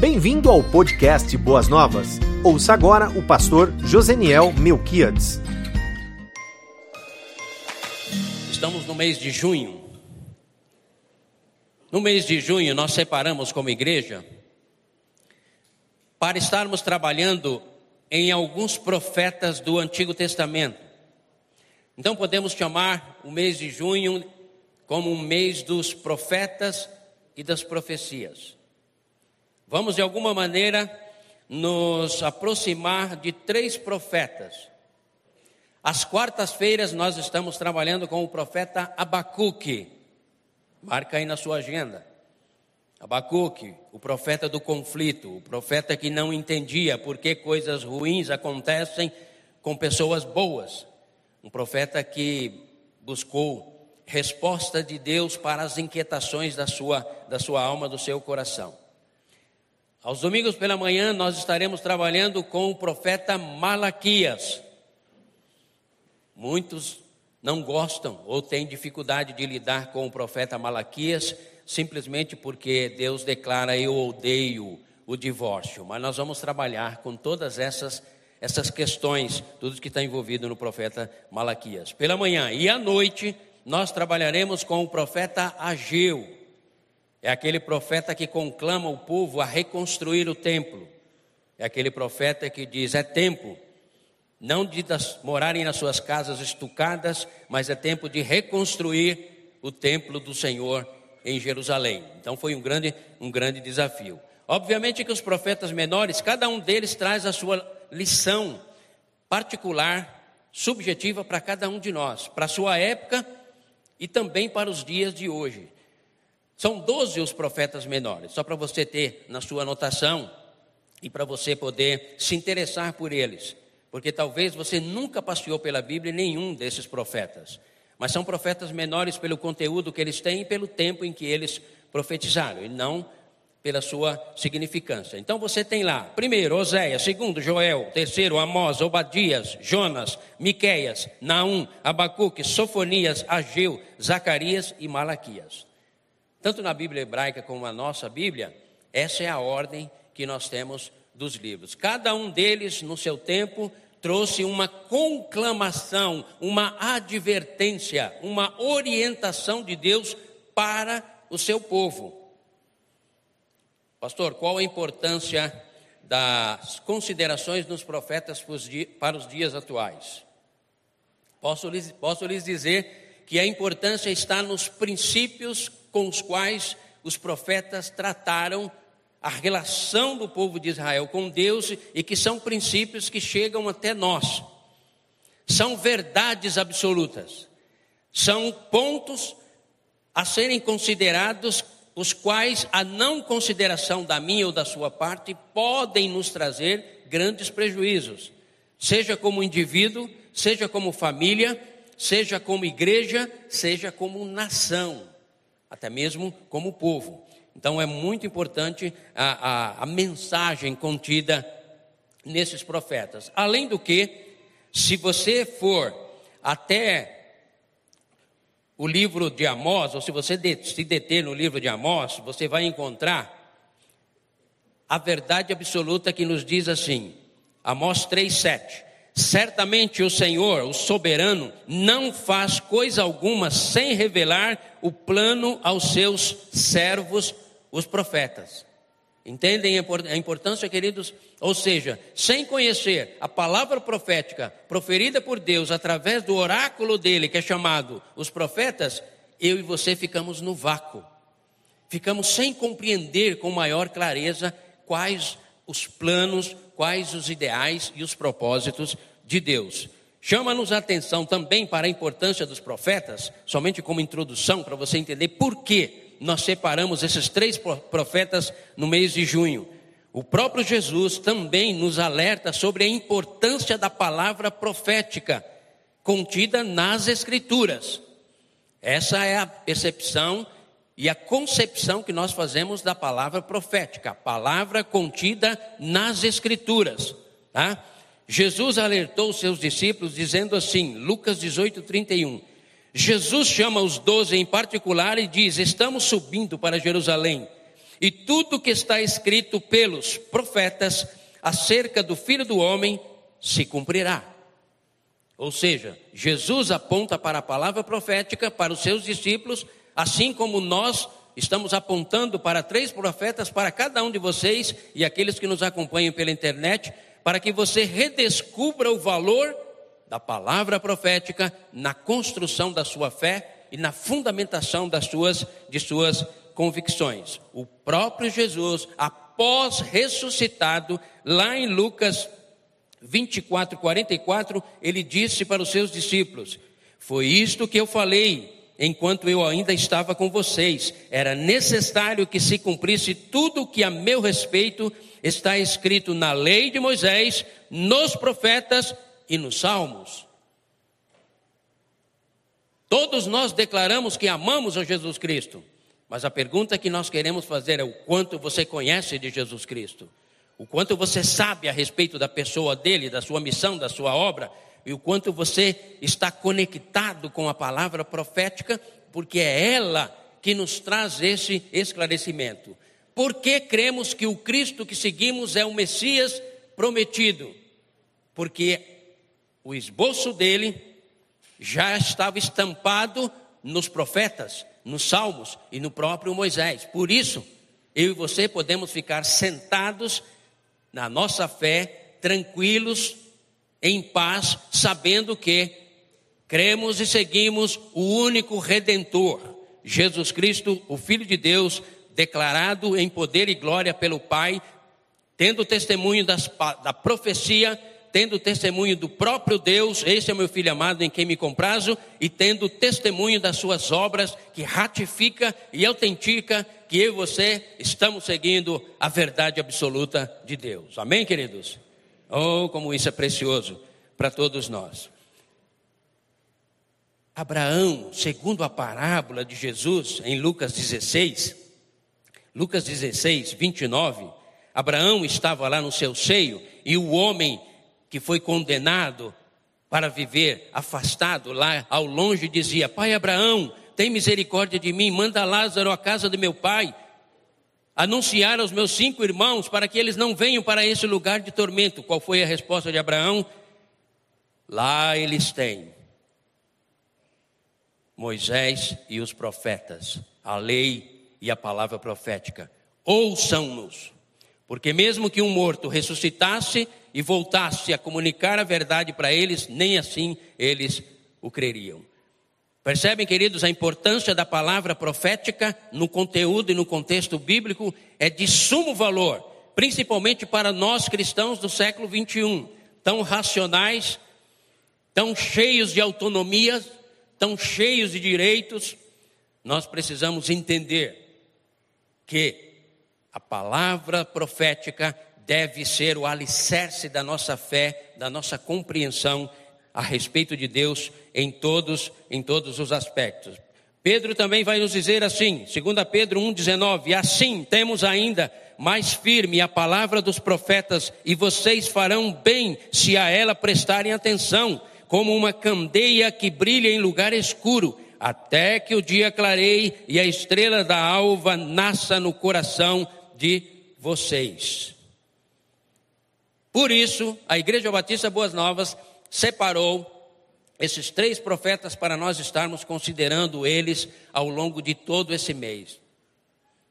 Bem-vindo ao podcast Boas Novas. Ouça agora o pastor Joseniel Melquiades. Estamos no mês de junho. No mês de junho, nós separamos como igreja para estarmos trabalhando em alguns profetas do Antigo Testamento. Então, podemos chamar o mês de junho como um mês dos profetas e das profecias. Vamos, de alguma maneira, nos aproximar de três profetas. Às quartas-feiras nós estamos trabalhando com o profeta Abacuque. Marca aí na sua agenda. Abacuque, o profeta do conflito, o profeta que não entendia por que coisas ruins acontecem com pessoas boas. Um profeta que buscou resposta de Deus para as inquietações da sua, da sua alma, do seu coração. Aos domingos pela manhã nós estaremos trabalhando com o profeta Malaquias. Muitos não gostam ou têm dificuldade de lidar com o profeta Malaquias, simplesmente porque Deus declara eu odeio o divórcio. Mas nós vamos trabalhar com todas essas essas questões, tudo que está envolvido no profeta Malaquias. Pela manhã e à noite nós trabalharemos com o profeta Ageu. É aquele profeta que conclama o povo a reconstruir o templo. É aquele profeta que diz: é tempo, não de das, morarem nas suas casas estucadas, mas é tempo de reconstruir o templo do Senhor em Jerusalém. Então foi um grande, um grande desafio. Obviamente que os profetas menores, cada um deles traz a sua lição particular, subjetiva para cada um de nós, para a sua época e também para os dias de hoje. São doze os profetas menores, só para você ter na sua anotação e para você poder se interessar por eles, porque talvez você nunca passeou pela Bíblia nenhum desses profetas, mas são profetas menores pelo conteúdo que eles têm e pelo tempo em que eles profetizaram, e não pela sua significância. Então você tem lá, primeiro Oséias, segundo Joel, terceiro Amós, Obadias, Jonas, Miqueias, Naum, Abacuque, Sofonias, Ageu, Zacarias e Malaquias. Tanto na Bíblia hebraica como na nossa Bíblia, essa é a ordem que nós temos dos livros. Cada um deles, no seu tempo, trouxe uma conclamação, uma advertência, uma orientação de Deus para o seu povo. Pastor, qual a importância das considerações dos profetas para os dias atuais? Posso lhes, posso lhes dizer que a importância está nos princípios com os quais os profetas trataram a relação do povo de Israel com Deus e que são princípios que chegam até nós. São verdades absolutas. São pontos a serem considerados os quais a não consideração da minha ou da sua parte podem nos trazer grandes prejuízos, seja como indivíduo, seja como família, seja como igreja, seja como nação até mesmo como povo. Então é muito importante a, a, a mensagem contida nesses profetas. Além do que, se você for até o livro de Amós, ou se você se deter no livro de Amós, você vai encontrar a verdade absoluta que nos diz assim, Amós 3,7. Certamente o Senhor, o soberano, não faz coisa alguma sem revelar o plano aos seus servos, os profetas. Entendem a importância, queridos? Ou seja, sem conhecer a palavra profética proferida por Deus através do oráculo dele, que é chamado os profetas, eu e você ficamos no vácuo. Ficamos sem compreender com maior clareza quais os planos, quais os ideais e os propósitos de Deus. Chama-nos a atenção também para a importância dos profetas, somente como introdução para você entender por que nós separamos esses três profetas no mês de junho. O próprio Jesus também nos alerta sobre a importância da palavra profética contida nas Escrituras. Essa é a percepção e a concepção que nós fazemos da palavra profética, a palavra contida nas Escrituras. Tá? Jesus alertou os seus discípulos dizendo assim, Lucas 18, 31. Jesus chama os doze em particular e diz: Estamos subindo para Jerusalém, e tudo que está escrito pelos profetas acerca do Filho do Homem se cumprirá. Ou seja, Jesus aponta para a palavra profética para os seus discípulos, assim como nós estamos apontando para três profetas para cada um de vocês e aqueles que nos acompanham pela internet, para que você redescubra o valor da palavra profética na construção da sua fé e na fundamentação das suas de suas convicções. O próprio Jesus, após ressuscitado, lá em Lucas 24, 44, ele disse para os seus discípulos: Foi isto que eu falei enquanto eu ainda estava com vocês. Era necessário que se cumprisse tudo o que a meu respeito está escrito na lei de Moisés, nos profetas e nos salmos. Todos nós declaramos que amamos a Jesus Cristo. Mas a pergunta que nós queremos fazer é o quanto você conhece de Jesus Cristo, o quanto você sabe a respeito da pessoa dele, da sua missão, da sua obra, e o quanto você está conectado com a palavra profética, porque é ela que nos traz esse esclarecimento. Por que cremos que o Cristo que seguimos é o Messias prometido? Porque o esboço dele já estava estampado nos profetas, nos Salmos e no próprio Moisés. Por isso, eu e você podemos ficar sentados na nossa fé, tranquilos, em paz, sabendo que cremos e seguimos o único redentor, Jesus Cristo, o Filho de Deus, declarado em poder e glória pelo Pai, tendo testemunho das, da profecia tendo testemunho do próprio Deus, esse é meu filho amado em quem me comprazo, e tendo testemunho das suas obras, que ratifica e autentica que eu e você estamos seguindo a verdade absoluta de Deus. Amém, queridos? Oh, como isso é precioso para todos nós. Abraão, segundo a parábola de Jesus em Lucas 16, Lucas 16, 29, Abraão estava lá no seu seio e o homem que foi condenado para viver afastado lá ao longe, dizia: Pai Abraão, tem misericórdia de mim, manda Lázaro à casa de meu pai, anunciar aos meus cinco irmãos para que eles não venham para esse lugar de tormento. Qual foi a resposta de Abraão? Lá eles têm Moisés e os profetas, a lei e a palavra profética. Ouçam-nos, porque mesmo que um morto ressuscitasse, e voltasse a comunicar a verdade para eles, nem assim eles o creriam. Percebem, queridos, a importância da palavra profética no conteúdo e no contexto bíblico é de sumo valor, principalmente para nós cristãos do século 21, tão racionais, tão cheios de autonomia, tão cheios de direitos. Nós precisamos entender que a palavra profética deve ser o alicerce da nossa fé, da nossa compreensão a respeito de Deus em todos, em todos os aspectos. Pedro também vai nos dizer assim, 2 Pedro 1,19: Assim temos ainda mais firme a palavra dos profetas, e vocês farão bem se a ela prestarem atenção, como uma candeia que brilha em lugar escuro, até que o dia clareie e a estrela da alva nasça no coração de vocês. Por isso, a Igreja Batista Boas Novas separou esses três profetas para nós estarmos considerando eles ao longo de todo esse mês.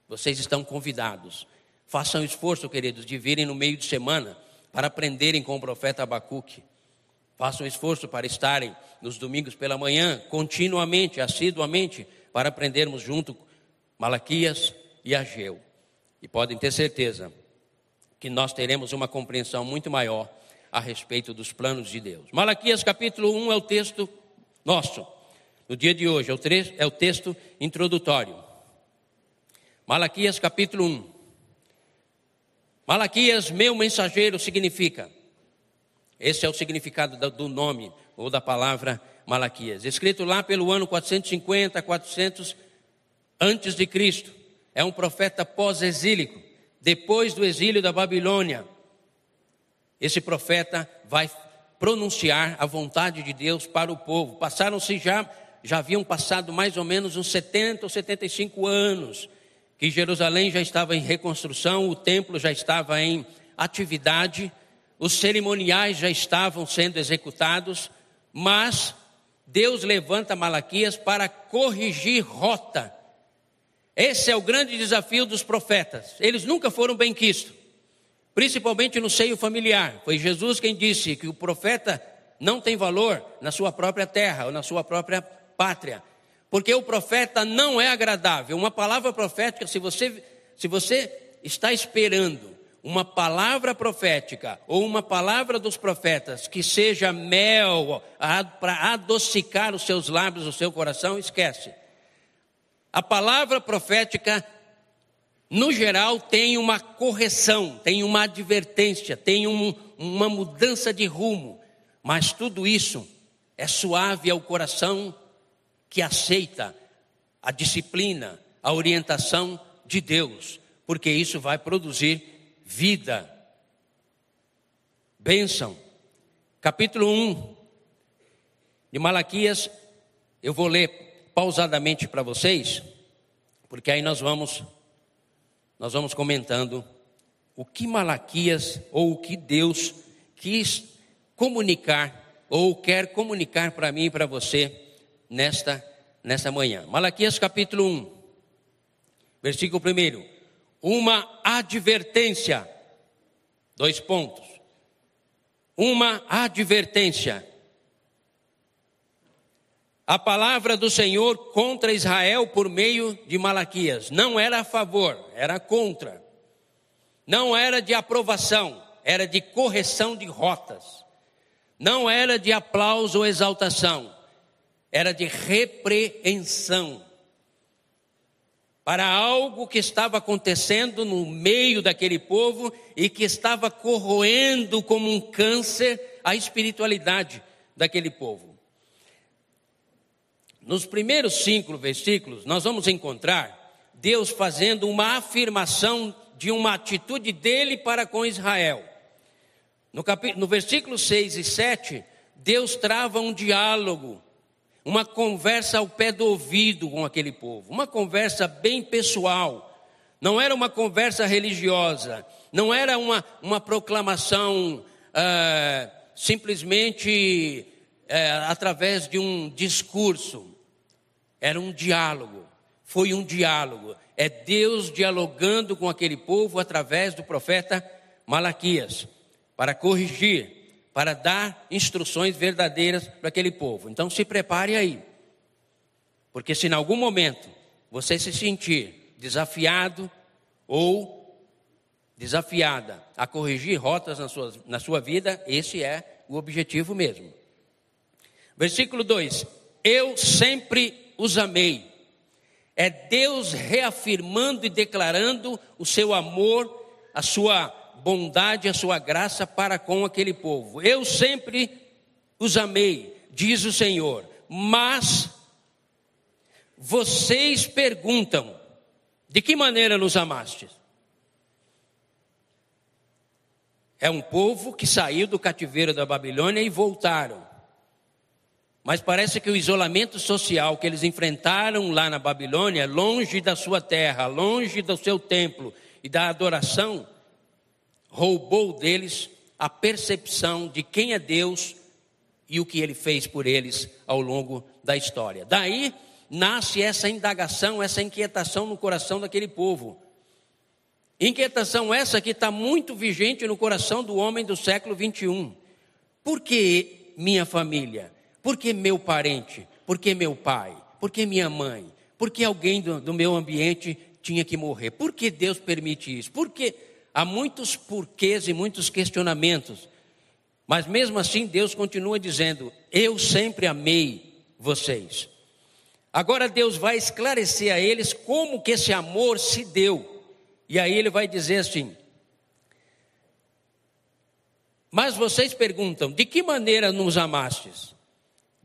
Vocês estão convidados. Façam esforço, queridos, de virem no meio de semana para aprenderem com o profeta Abacuque. Façam esforço para estarem nos domingos pela manhã, continuamente, assiduamente, para aprendermos junto Malaquias e Ageu. E podem ter certeza, que nós teremos uma compreensão muito maior a respeito dos planos de Deus. Malaquias capítulo 1 é o texto nosso, no dia de hoje, é o, é texto introdutório. Malaquias capítulo 1. Malaquias, meu mensageiro, significa. Esse é o significado do nome ou da palavra Malaquias. Escrito lá pelo ano 450, 400 antes de Cristo. É um profeta pós-exílico depois do exílio da Babilônia, esse profeta vai pronunciar a vontade de Deus para o povo. Passaram-se já, já haviam passado mais ou menos uns 70 ou 75 anos. que Jerusalém já estava em reconstrução, o templo já estava em atividade, os cerimoniais já estavam sendo executados, mas Deus levanta Malaquias para corrigir rota. Esse é o grande desafio dos profetas. Eles nunca foram bem quistos, principalmente no seio familiar. Foi Jesus quem disse que o profeta não tem valor na sua própria terra ou na sua própria pátria, porque o profeta não é agradável. Uma palavra profética, se você, se você está esperando uma palavra profética ou uma palavra dos profetas que seja mel para adocicar os seus lábios, o seu coração, esquece. A palavra profética, no geral, tem uma correção, tem uma advertência, tem um, uma mudança de rumo, mas tudo isso é suave ao coração que aceita a disciplina, a orientação de Deus, porque isso vai produzir vida. Bênção. Capítulo 1 de Malaquias, eu vou ler pausadamente para vocês, porque aí nós vamos nós vamos comentando o que Malaquias ou o que Deus quis comunicar ou quer comunicar para mim e para você nesta nesta manhã. Malaquias capítulo 1, versículo 1 uma advertência. Dois pontos. Uma advertência. A palavra do Senhor contra Israel por meio de Malaquias não era a favor, era contra. Não era de aprovação, era de correção de rotas. Não era de aplauso ou exaltação, era de repreensão para algo que estava acontecendo no meio daquele povo e que estava corroendo como um câncer a espiritualidade daquele povo. Nos primeiros cinco versículos, nós vamos encontrar Deus fazendo uma afirmação de uma atitude dele para com Israel. No, capítulo, no versículo 6 e 7, Deus trava um diálogo uma conversa ao pé do ouvido com aquele povo, uma conversa bem pessoal, não era uma conversa religiosa, não era uma, uma proclamação é, simplesmente é, através de um discurso, era um diálogo, foi um diálogo, é Deus dialogando com aquele povo através do profeta Malaquias, para corrigir, para dar instruções verdadeiras para aquele povo. Então se prepare aí. Porque se em algum momento você se sentir desafiado ou desafiada a corrigir rotas na sua, na sua vida, esse é o objetivo mesmo. Versículo 2: Eu sempre os amei. É Deus reafirmando e declarando o seu amor, a sua bondade a sua graça para com aquele povo. Eu sempre os amei, diz o Senhor, mas vocês perguntam: de que maneira nos amastes? É um povo que saiu do cativeiro da Babilônia e voltaram. Mas parece que o isolamento social que eles enfrentaram lá na Babilônia, longe da sua terra, longe do seu templo e da adoração, roubou deles a percepção de quem é Deus e o que ele fez por eles ao longo da história. Daí nasce essa indagação, essa inquietação no coração daquele povo. Inquietação essa que está muito vigente no coração do homem do século 21. Por que minha família? Por que meu parente? Por que meu pai? Por que minha mãe? Por que alguém do, do meu ambiente tinha que morrer? Por que Deus permite isso? Por que Há muitos porquês e muitos questionamentos. Mas mesmo assim, Deus continua dizendo: Eu sempre amei vocês. Agora Deus vai esclarecer a eles como que esse amor se deu. E aí ele vai dizer assim: Mas vocês perguntam: De que maneira nos amastes?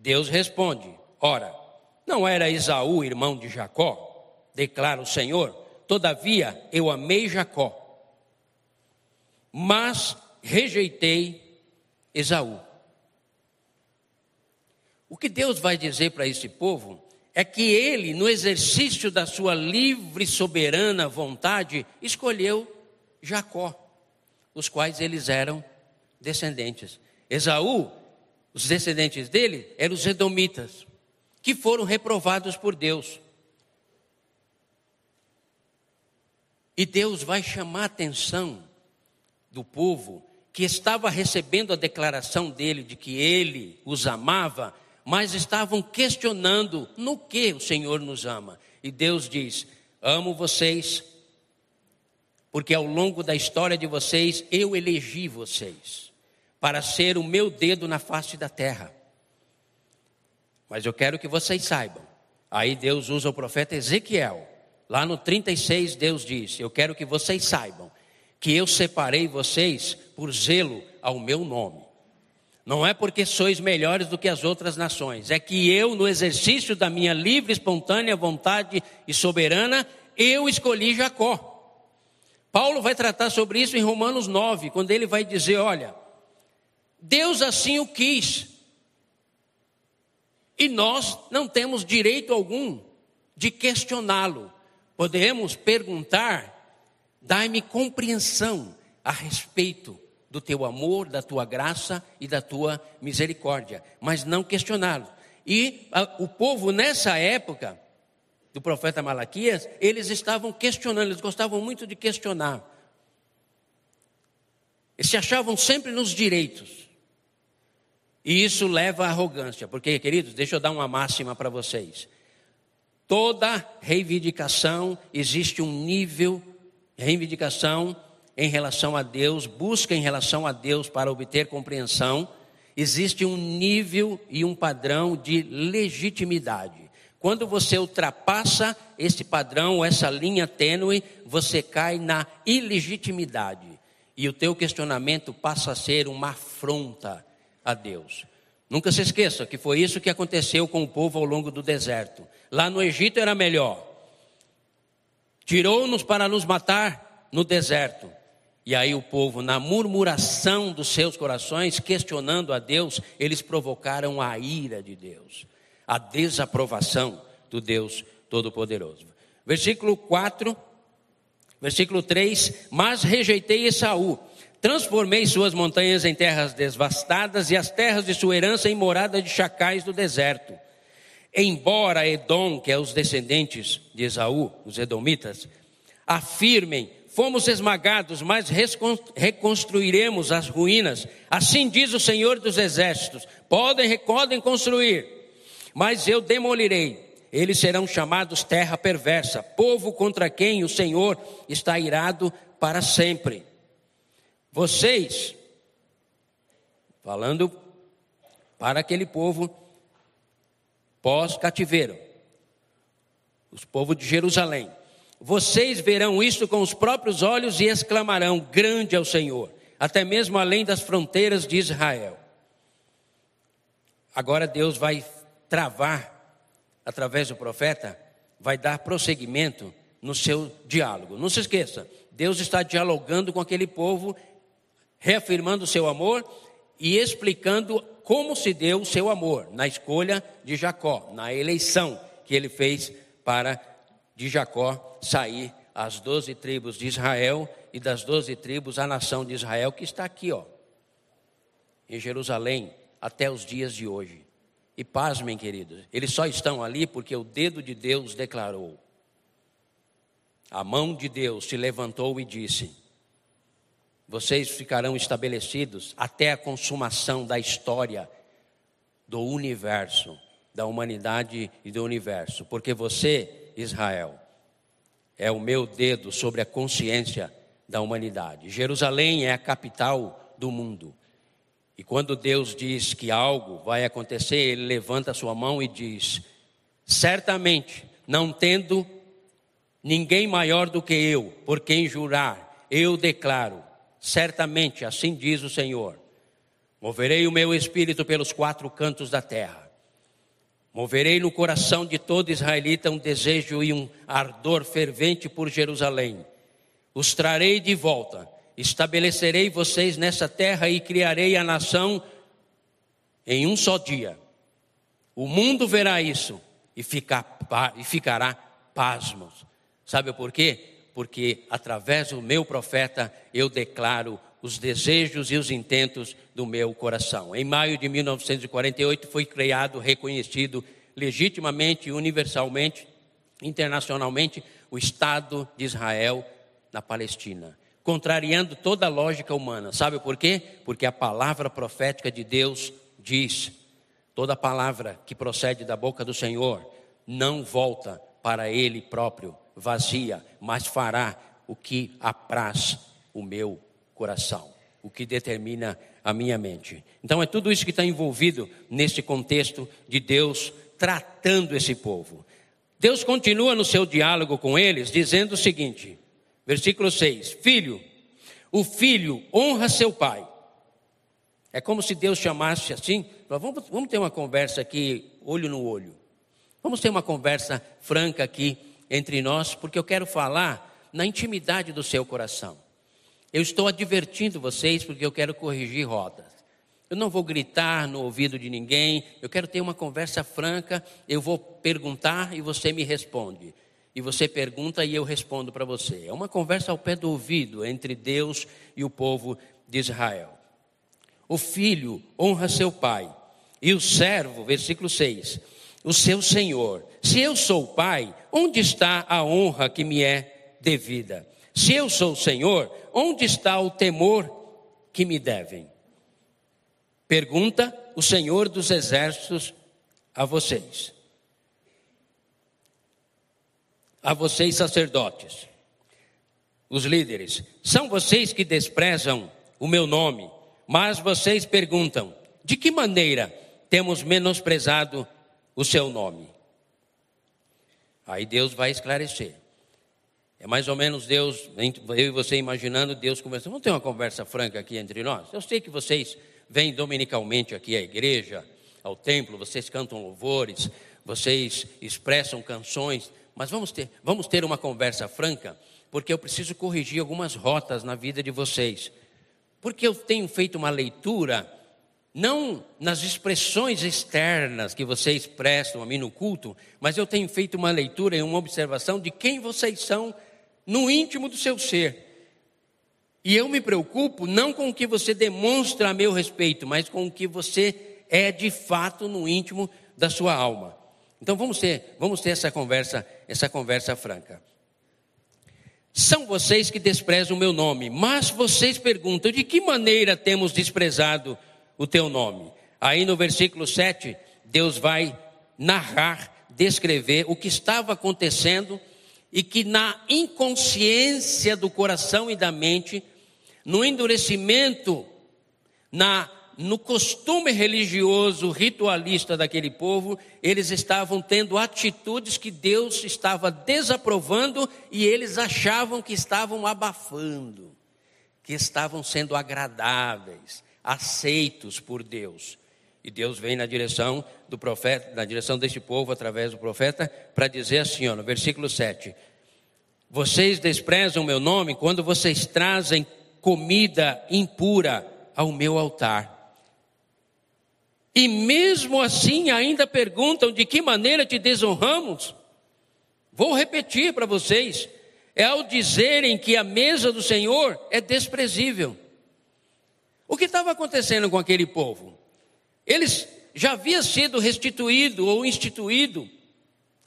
Deus responde: Ora, não era Esaú irmão de Jacó? Declara o Senhor. Todavia eu amei Jacó mas rejeitei Esaú. O que Deus vai dizer para esse povo é que ele, no exercício da sua livre e soberana vontade, escolheu Jacó, os quais eles eram descendentes. Esaú, os descendentes dele eram os edomitas, que foram reprovados por Deus. E Deus vai chamar a atenção do povo que estava recebendo a declaração dele de que ele os amava, mas estavam questionando no que o Senhor nos ama. E Deus diz: Amo vocês, porque ao longo da história de vocês eu elegi vocês para ser o meu dedo na face da terra. Mas eu quero que vocês saibam. Aí Deus usa o profeta Ezequiel. Lá no 36, Deus diz: Eu quero que vocês saibam que eu separei vocês por zelo ao meu nome. Não é porque sois melhores do que as outras nações, é que eu, no exercício da minha livre, espontânea vontade e soberana, eu escolhi Jacó. Paulo vai tratar sobre isso em Romanos 9, quando ele vai dizer: olha, Deus assim o quis, e nós não temos direito algum de questioná-lo. Podemos perguntar, dai-me compreensão a respeito do teu amor, da tua graça e da tua misericórdia, mas não questioná-lo. E a, o povo nessa época do profeta Malaquias, eles estavam questionando, eles gostavam muito de questionar. Eles se achavam sempre nos direitos. E isso leva à arrogância, porque, queridos, deixa eu dar uma máxima para vocês. Toda reivindicação, existe um nível, reivindicação em relação a Deus, busca em relação a Deus para obter compreensão, existe um nível e um padrão de legitimidade. Quando você ultrapassa esse padrão, essa linha tênue, você cai na ilegitimidade. E o teu questionamento passa a ser uma afronta a Deus. Nunca se esqueça que foi isso que aconteceu com o povo ao longo do deserto. Lá no Egito era melhor. Tirou-nos para nos matar no deserto. E aí o povo, na murmuração dos seus corações, questionando a Deus, eles provocaram a ira de Deus, a desaprovação do Deus Todo-Poderoso. Versículo 4, versículo 3: Mas rejeitei Esaú Transformei suas montanhas em terras devastadas e as terras de sua herança em morada de chacais do deserto. Embora Edom, que é os descendentes de Esaú, os edomitas, afirmem: fomos esmagados, mas reconstruiremos as ruínas. Assim diz o Senhor dos Exércitos: podem, podem construir, mas eu demolirei. Eles serão chamados terra perversa, povo contra quem o Senhor está irado para sempre. Vocês, falando para aquele povo pós-cativeiro, os povos de Jerusalém, vocês verão isso com os próprios olhos e exclamarão: Grande é o Senhor, até mesmo além das fronteiras de Israel. Agora Deus vai travar, através do profeta, vai dar prosseguimento no seu diálogo. Não se esqueça, Deus está dialogando com aquele povo reafirmando seu amor e explicando como se deu o seu amor na escolha de Jacó, na eleição que ele fez para de Jacó sair as doze tribos de Israel e das doze tribos a nação de Israel que está aqui, ó, em Jerusalém até os dias de hoje. E pasmem, queridos, eles só estão ali porque o dedo de Deus declarou. A mão de Deus se levantou e disse: vocês ficarão estabelecidos até a consumação da história do universo, da humanidade e do universo, porque você, Israel, é o meu dedo sobre a consciência da humanidade. Jerusalém é a capital do mundo. E quando Deus diz que algo vai acontecer, ele levanta a sua mão e diz: Certamente, não tendo ninguém maior do que eu, por quem jurar, eu declaro Certamente, assim diz o Senhor: moverei o meu espírito pelos quatro cantos da terra. Moverei no coração de todo israelita um desejo e um ardor fervente por Jerusalém. Os trarei de volta, estabelecerei vocês nessa terra e criarei a nação em um só dia. O mundo verá isso e, ficar, e ficará pasmos. Sabe por quê? Porque através do meu profeta eu declaro os desejos e os intentos do meu coração. Em maio de 1948 foi criado, reconhecido legitimamente universalmente, internacionalmente, o Estado de Israel na Palestina, contrariando toda a lógica humana. Sabe por quê? Porque a palavra profética de Deus diz: toda palavra que procede da boca do Senhor não volta para ele próprio vazia, mas fará o que apraz o meu coração, o que determina a minha mente. Então é tudo isso que está envolvido nesse contexto de Deus tratando esse povo. Deus continua no seu diálogo com eles, dizendo o seguinte, versículo 6: Filho, o filho honra seu pai. É como se Deus chamasse assim, vamos, vamos ter uma conversa aqui, olho no olho. Vamos ter uma conversa franca aqui entre nós, porque eu quero falar na intimidade do seu coração. Eu estou advertindo vocês porque eu quero corrigir rodas. Eu não vou gritar no ouvido de ninguém, eu quero ter uma conversa franca. Eu vou perguntar e você me responde. E você pergunta e eu respondo para você. É uma conversa ao pé do ouvido entre Deus e o povo de Israel. O filho honra seu pai, e o servo, versículo 6, o seu senhor. Se eu sou pai, onde está a honra que me é devida? Se eu sou Senhor, onde está o temor que me devem? Pergunta o Senhor dos Exércitos a vocês. A vocês, sacerdotes, os líderes, são vocês que desprezam o meu nome, mas vocês perguntam: de que maneira temos menosprezado o seu nome? Aí Deus vai esclarecer. É mais ou menos Deus, eu e você imaginando Deus conversando. Vamos ter uma conversa franca aqui entre nós? Eu sei que vocês vêm dominicalmente aqui à igreja, ao templo, vocês cantam louvores, vocês expressam canções, mas vamos ter, vamos ter uma conversa franca, porque eu preciso corrigir algumas rotas na vida de vocês. Porque eu tenho feito uma leitura, não nas expressões externas que vocês prestam a mim no culto, mas eu tenho feito uma leitura e uma observação de quem vocês são no íntimo do seu ser. E eu me preocupo não com o que você demonstra a meu respeito, mas com o que você é de fato no íntimo da sua alma. Então vamos ter, vamos ter essa conversa, essa conversa franca. São vocês que desprezam o meu nome, mas vocês perguntam: de que maneira temos desprezado o teu nome? Aí no versículo 7, Deus vai narrar, descrever o que estava acontecendo e que na inconsciência do coração e da mente, no endurecimento, na no costume religioso ritualista daquele povo, eles estavam tendo atitudes que Deus estava desaprovando e eles achavam que estavam abafando, que estavam sendo agradáveis, aceitos por Deus. E Deus vem na direção do profeta, na direção deste povo através do profeta, para dizer assim, ó, no versículo 7: Vocês desprezam o meu nome quando vocês trazem comida impura ao meu altar. E mesmo assim ainda perguntam de que maneira te desonramos. Vou repetir para vocês: é ao dizerem que a mesa do Senhor é desprezível. O que estava acontecendo com aquele povo? Eles já havia sido restituído ou instituído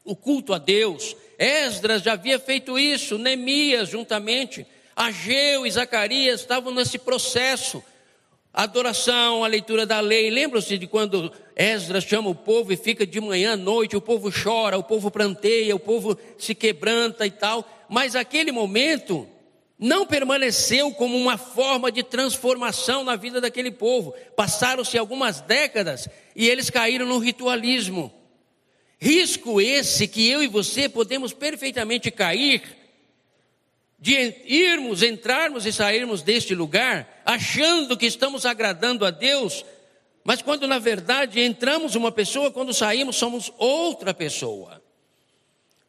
o culto a Deus. Esdras já havia feito isso, Neemias juntamente, Ageu e Zacarias estavam nesse processo. A adoração, a leitura da lei. Lembram-se de quando Esdras chama o povo e fica de manhã à noite, o povo chora, o povo pranteia, o povo se quebranta e tal. Mas aquele momento não permaneceu como uma forma de transformação na vida daquele povo. Passaram-se algumas décadas e eles caíram no ritualismo. Risco esse que eu e você podemos perfeitamente cair de irmos, entrarmos e sairmos deste lugar achando que estamos agradando a Deus, mas quando na verdade entramos uma pessoa, quando saímos somos outra pessoa.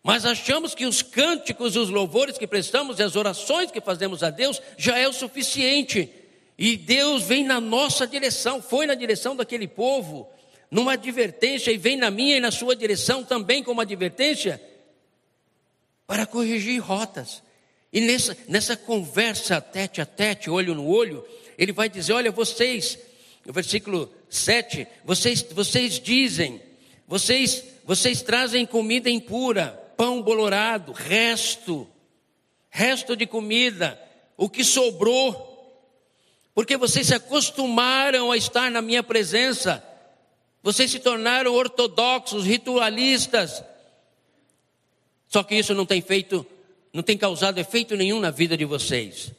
Mas achamos que os cânticos, os louvores que prestamos e as orações que fazemos a Deus já é o suficiente. E Deus vem na nossa direção, foi na direção daquele povo, numa advertência e vem na minha e na sua direção também como advertência para corrigir rotas. E nessa, nessa conversa tete a tete, olho no olho, ele vai dizer: Olha, vocês, no versículo 7, vocês, vocês dizem, vocês, vocês trazem comida impura, pão bolorado, resto, resto de comida, o que sobrou, porque vocês se acostumaram a estar na minha presença, vocês se tornaram ortodoxos, ritualistas, só que isso não tem feito, não tem causado efeito nenhum na vida de vocês.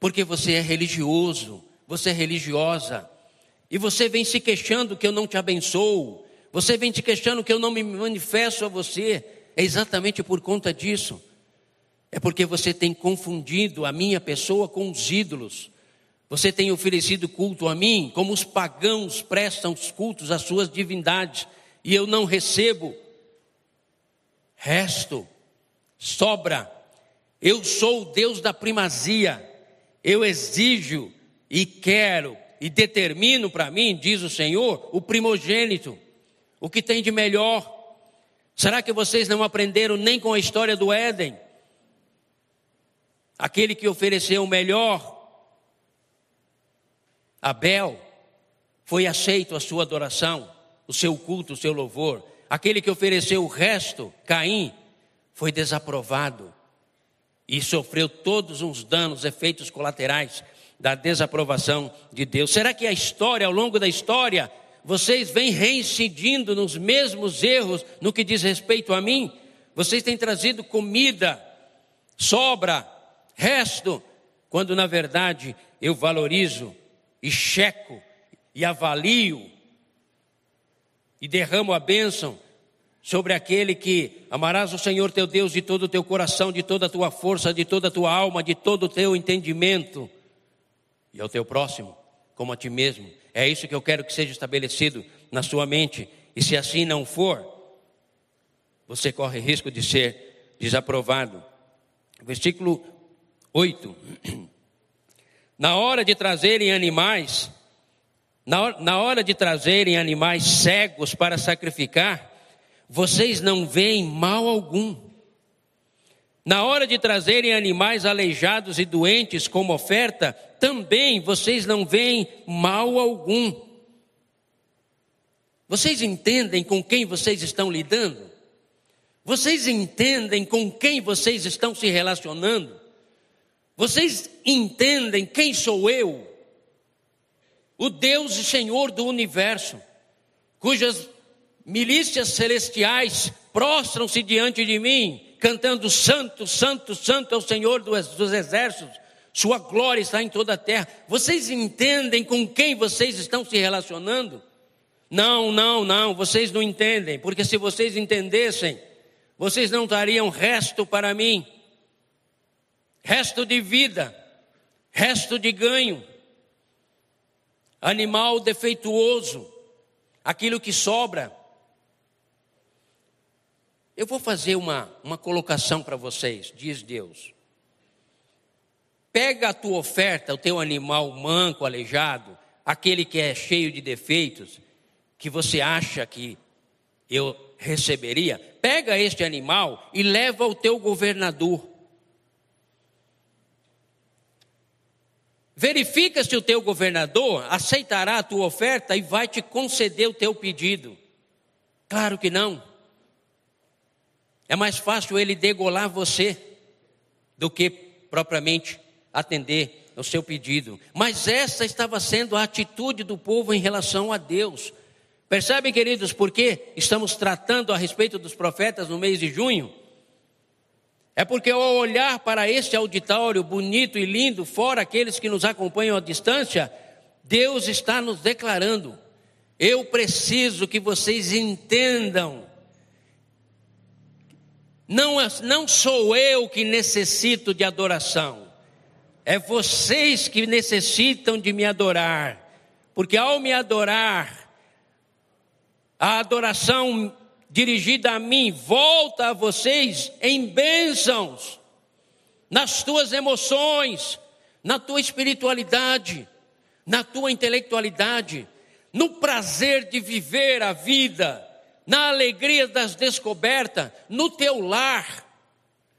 Porque você é religioso, você é religiosa, e você vem se queixando que eu não te abençoo, você vem te queixando que eu não me manifesto a você, é exatamente por conta disso. É porque você tem confundido a minha pessoa com os ídolos. Você tem oferecido culto a mim, como os pagãos prestam os cultos às suas divindades, e eu não recebo resto, sobra. Eu sou o Deus da primazia. Eu exijo e quero e determino para mim, diz o Senhor, o primogênito, o que tem de melhor. Será que vocês não aprenderam nem com a história do Éden? Aquele que ofereceu o melhor, Abel, foi aceito a sua adoração, o seu culto, o seu louvor. Aquele que ofereceu o resto, Caim, foi desaprovado e sofreu todos os danos, efeitos colaterais da desaprovação de Deus. Será que a história, ao longo da história, vocês vêm reincidindo nos mesmos erros no que diz respeito a mim? Vocês têm trazido comida, sobra, resto, quando na verdade eu valorizo e checo e avalio e derramo a bênção sobre aquele que amarás o Senhor teu Deus de todo o teu coração, de toda a tua força, de toda a tua alma, de todo o teu entendimento, e ao teu próximo, como a ti mesmo. É isso que eu quero que seja estabelecido na sua mente, e se assim não for, você corre risco de ser desaprovado. Versículo 8. Na hora de trazerem animais, na hora, de trazerem animais cegos para sacrificar, vocês não veem mal algum. Na hora de trazerem animais aleijados e doentes como oferta, também vocês não veem mal algum. Vocês entendem com quem vocês estão lidando? Vocês entendem com quem vocês estão se relacionando? Vocês entendem quem sou eu? o Deus e Senhor do universo, cujas milícias celestiais prostram-se diante de mim, cantando: Santo, Santo, Santo é o Senhor dos exércitos, Sua glória está em toda a terra. Vocês entendem com quem vocês estão se relacionando? Não, não, não, vocês não entendem, porque se vocês entendessem, vocês não dariam resto para mim, resto de vida, resto de ganho animal defeituoso, aquilo que sobra. Eu vou fazer uma, uma colocação para vocês, diz Deus. Pega a tua oferta, o teu animal manco, aleijado, aquele que é cheio de defeitos, que você acha que eu receberia, pega este animal e leva ao teu governador. Verifica se o teu governador aceitará a tua oferta e vai te conceder o teu pedido. Claro que não. É mais fácil ele degolar você do que propriamente atender o seu pedido. Mas essa estava sendo a atitude do povo em relação a Deus. Percebem, queridos, por que estamos tratando a respeito dos profetas no mês de junho? É porque ao olhar para este auditório bonito e lindo, fora aqueles que nos acompanham à distância, Deus está nos declarando: eu preciso que vocês entendam. Não, não sou eu que necessito de adoração, é vocês que necessitam de me adorar, porque ao me adorar, a adoração dirigida a mim, volta a vocês em bênçãos, nas tuas emoções, na tua espiritualidade, na tua intelectualidade, no prazer de viver a vida, na alegria das descobertas, no teu lar,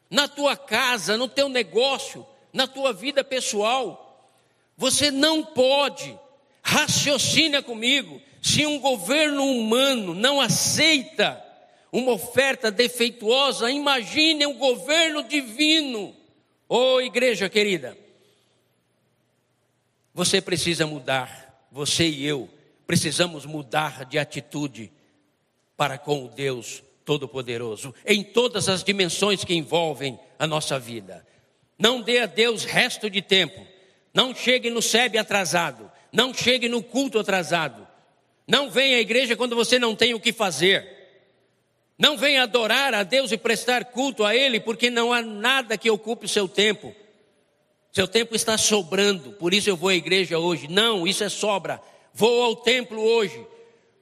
na tua casa, no teu negócio, na tua vida pessoal. Você não pode, raciocina comigo, se um governo humano não aceita uma oferta defeituosa, imagine um governo divino. Ô oh, igreja querida, você precisa mudar, você e eu precisamos mudar de atitude para com o Deus Todo-Poderoso, em todas as dimensões que envolvem a nossa vida. Não dê a Deus resto de tempo. Não chegue no SEB atrasado. Não chegue no culto atrasado. Não venha à igreja quando você não tem o que fazer. Não venha adorar a Deus e prestar culto a Ele, porque não há nada que ocupe o seu tempo. Seu tempo está sobrando, por isso eu vou à igreja hoje. Não, isso é sobra. Vou ao templo hoje,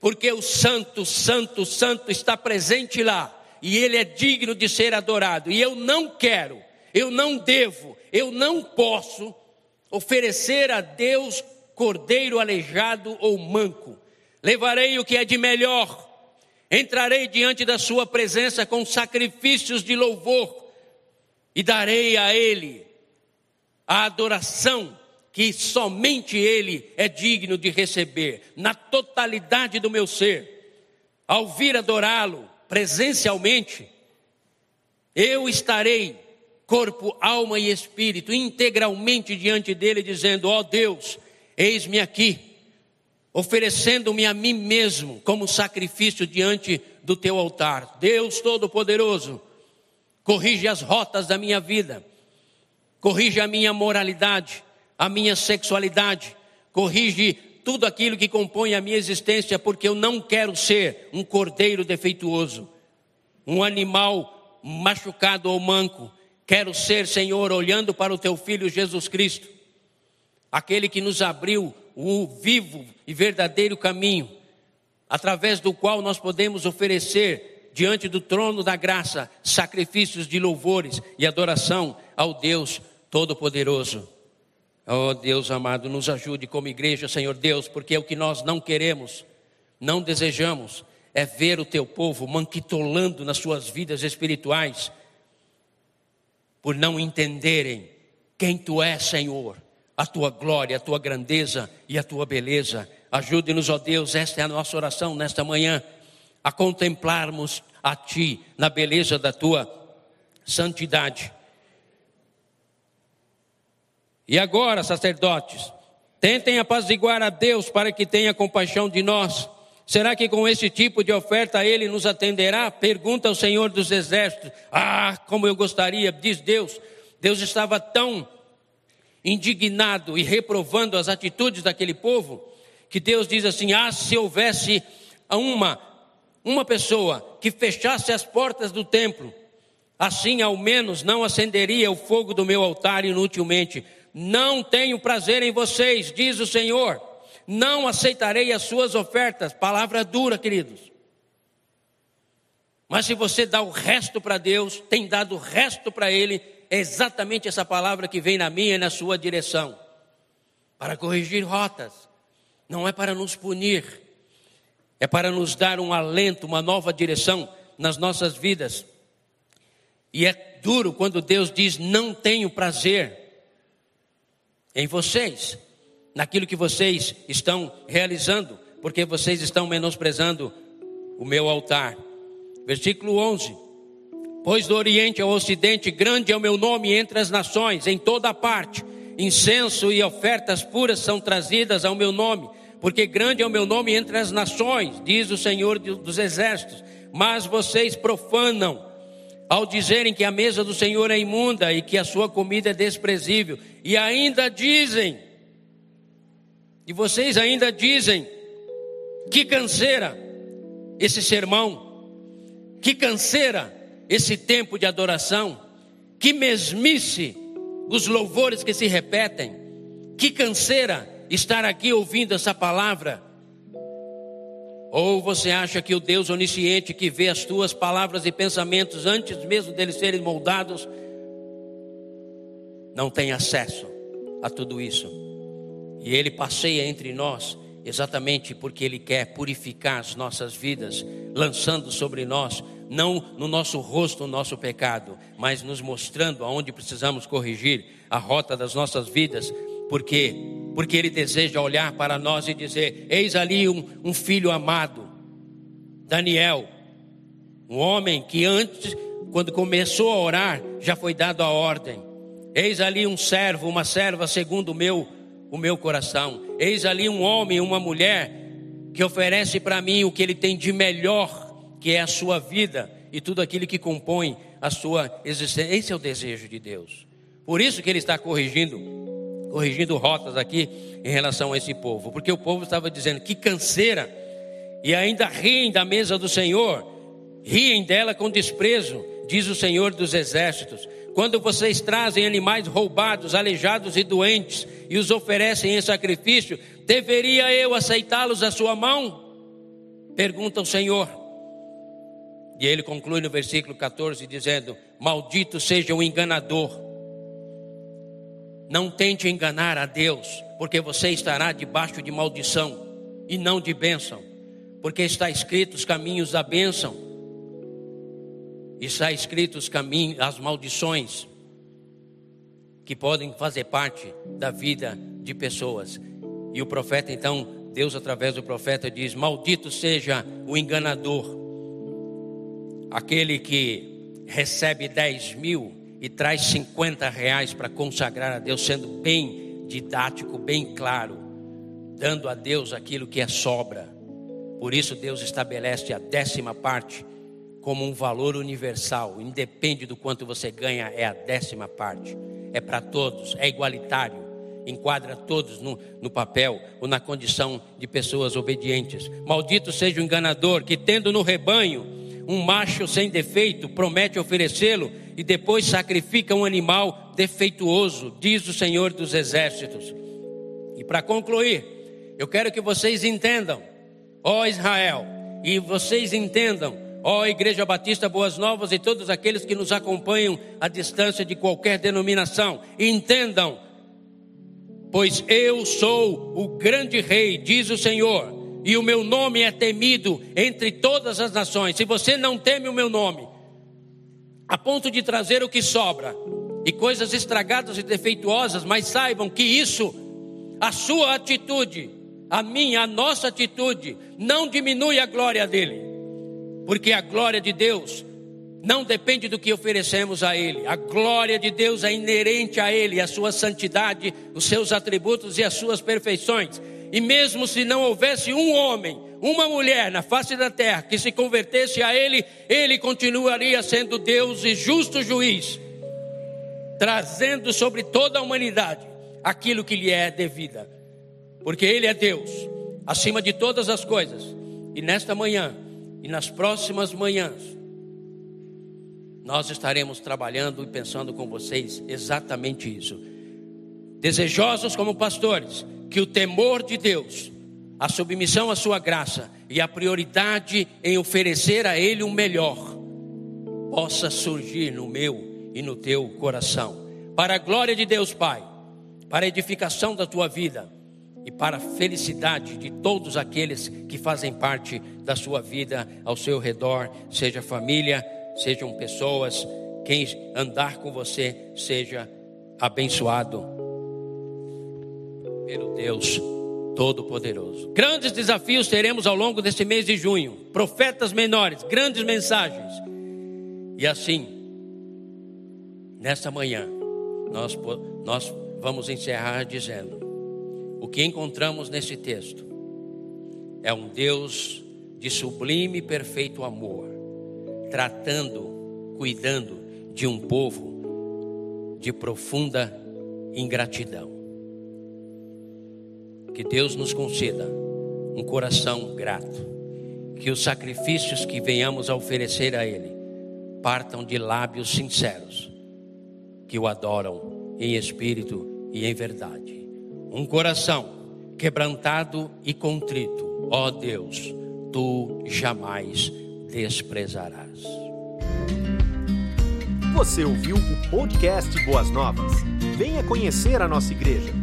porque o Santo, Santo, Santo está presente lá e ele é digno de ser adorado. E eu não quero, eu não devo, eu não posso oferecer a Deus cordeiro aleijado ou manco. Levarei o que é de melhor, entrarei diante da Sua presença com sacrifícios de louvor e darei a Ele a adoração que somente Ele é digno de receber, na totalidade do meu ser, ao vir adorá-lo presencialmente, eu estarei, corpo, alma e espírito, integralmente diante dele, dizendo: Ó oh Deus, eis-me aqui, oferecendo-me a mim mesmo como sacrifício diante do teu altar. Deus Todo-Poderoso, corrige as rotas da minha vida, corrige a minha moralidade a minha sexualidade, corrige tudo aquilo que compõe a minha existência, porque eu não quero ser um cordeiro defeituoso, um animal machucado ou manco. Quero ser, Senhor, olhando para o teu filho Jesus Cristo, aquele que nos abriu o vivo e verdadeiro caminho, através do qual nós podemos oferecer diante do trono da graça sacrifícios de louvores e adoração ao Deus Todo-Poderoso. Oh Deus amado, nos ajude como igreja, Senhor Deus, porque é o que nós não queremos, não desejamos, é ver o teu povo manquitolando nas suas vidas espirituais, por não entenderem quem tu és, Senhor, a tua glória, a tua grandeza e a tua beleza. Ajude-nos, ó Deus, esta é a nossa oração nesta manhã, a contemplarmos a Ti na beleza da tua santidade e agora, sacerdotes, tentem apaziguar a Deus para que tenha compaixão de nós. Será que com esse tipo de oferta ele nos atenderá? Pergunta o Senhor dos Exércitos. Ah, como eu gostaria, diz Deus. Deus estava tão indignado e reprovando as atitudes daquele povo, que Deus diz assim: Ah, se houvesse uma, uma pessoa que fechasse as portas do templo, assim ao menos não acenderia o fogo do meu altar inutilmente. Não tenho prazer em vocês, diz o Senhor. Não aceitarei as suas ofertas. Palavra dura, queridos. Mas se você dá o resto para Deus, tem dado o resto para Ele, é exatamente essa palavra que vem na minha e na sua direção para corrigir rotas, não é para nos punir, é para nos dar um alento, uma nova direção nas nossas vidas. E é duro quando Deus diz: Não tenho prazer em vocês, naquilo que vocês estão realizando, porque vocês estão menosprezando o meu altar. Versículo 11: Pois do Oriente ao Ocidente, grande é o meu nome entre as nações, em toda parte, incenso e ofertas puras são trazidas ao meu nome, porque grande é o meu nome entre as nações, diz o Senhor dos Exércitos. Mas vocês profanam ao dizerem que a mesa do Senhor é imunda e que a sua comida é desprezível, e ainda dizem, e vocês ainda dizem, que canseira esse sermão, que canseira esse tempo de adoração, que mesmice os louvores que se repetem, que canseira estar aqui ouvindo essa palavra ou você acha que o Deus onisciente que vê as tuas palavras e pensamentos antes mesmo deles serem moldados, não tem acesso a tudo isso? E ele passeia entre nós exatamente porque Ele quer purificar as nossas vidas, lançando sobre nós, não no nosso rosto o nosso pecado, mas nos mostrando aonde precisamos corrigir a rota das nossas vidas, porque porque Ele deseja olhar para nós e dizer: Eis ali um, um filho amado, Daniel, um homem que antes, quando começou a orar, já foi dado a ordem. Eis ali um servo, uma serva segundo o meu o meu coração. Eis ali um homem, uma mulher que oferece para mim o que ele tem de melhor, que é a sua vida e tudo aquilo que compõe a sua existência. Esse é o desejo de Deus. Por isso que ele está corrigindo, corrigindo rotas aqui em relação a esse povo, porque o povo estava dizendo que canseira e ainda riem da mesa do Senhor, riem dela com desprezo, diz o Senhor dos exércitos. Quando vocês trazem animais roubados, aleijados e doentes e os oferecem em sacrifício, deveria eu aceitá-los à sua mão? Pergunta o Senhor. E ele conclui no versículo 14 dizendo: Maldito seja o enganador. Não tente enganar a Deus, porque você estará debaixo de maldição e não de bênção, porque está escrito os caminhos da bênção e está escrito os caminhos, as maldições que podem fazer parte da vida de pessoas. E o profeta então, Deus através do profeta diz: Maldito seja o enganador, aquele que recebe 10 mil e traz 50 reais para consagrar a Deus, sendo bem didático, bem claro, dando a Deus aquilo que é sobra. Por isso Deus estabelece a décima parte como um valor universal, independe do quanto você ganha, é a décima parte, é para todos, é igualitário, enquadra todos no, no papel ou na condição de pessoas obedientes. Maldito seja o enganador que, tendo no rebanho um macho sem defeito, promete oferecê-lo e depois sacrifica um animal defeituoso, diz o Senhor dos Exércitos. E para concluir, eu quero que vocês entendam, ó Israel, e vocês entendam Ó Igreja Batista Boas Novas e todos aqueles que nos acompanham à distância de qualquer denominação, entendam, pois eu sou o grande rei, diz o Senhor, e o meu nome é temido entre todas as nações. Se você não teme o meu nome, a ponto de trazer o que sobra e coisas estragadas e defeituosas, mas saibam que isso, a sua atitude, a minha, a nossa atitude, não diminui a glória dele. Porque a glória de Deus não depende do que oferecemos a Ele. A glória de Deus é inerente a Ele, a sua santidade, os seus atributos e as suas perfeições. E mesmo se não houvesse um homem, uma mulher na face da terra que se convertesse a Ele, Ele continuaria sendo Deus e justo juiz, trazendo sobre toda a humanidade aquilo que lhe é devida. Porque Ele é Deus, acima de todas as coisas. E nesta manhã, e nas próximas manhãs, nós estaremos trabalhando e pensando com vocês exatamente isso. Desejosos como pastores, que o temor de Deus, a submissão à sua graça e a prioridade em oferecer a Ele o melhor, possa surgir no meu e no teu coração. Para a glória de Deus, Pai, para a edificação da tua vida e para a felicidade de todos aqueles que fazem parte da sua vida ao seu redor, seja família, sejam pessoas, quem andar com você seja abençoado pelo Deus Todo-Poderoso. Grandes desafios teremos ao longo deste mês de junho, profetas menores, grandes mensagens. E assim, nesta manhã, nós, nós vamos encerrar dizendo: o que encontramos nesse texto é um Deus de sublime e perfeito amor, tratando, cuidando de um povo de profunda ingratidão. Que Deus nos conceda um coração grato, que os sacrifícios que venhamos a oferecer a Ele partam de lábios sinceros, que o adoram em espírito e em verdade um coração quebrantado e contrito, ó Deus, tu jamais desprezarás. Você ouviu o podcast Boas Novas? Venha conhecer a nossa igreja.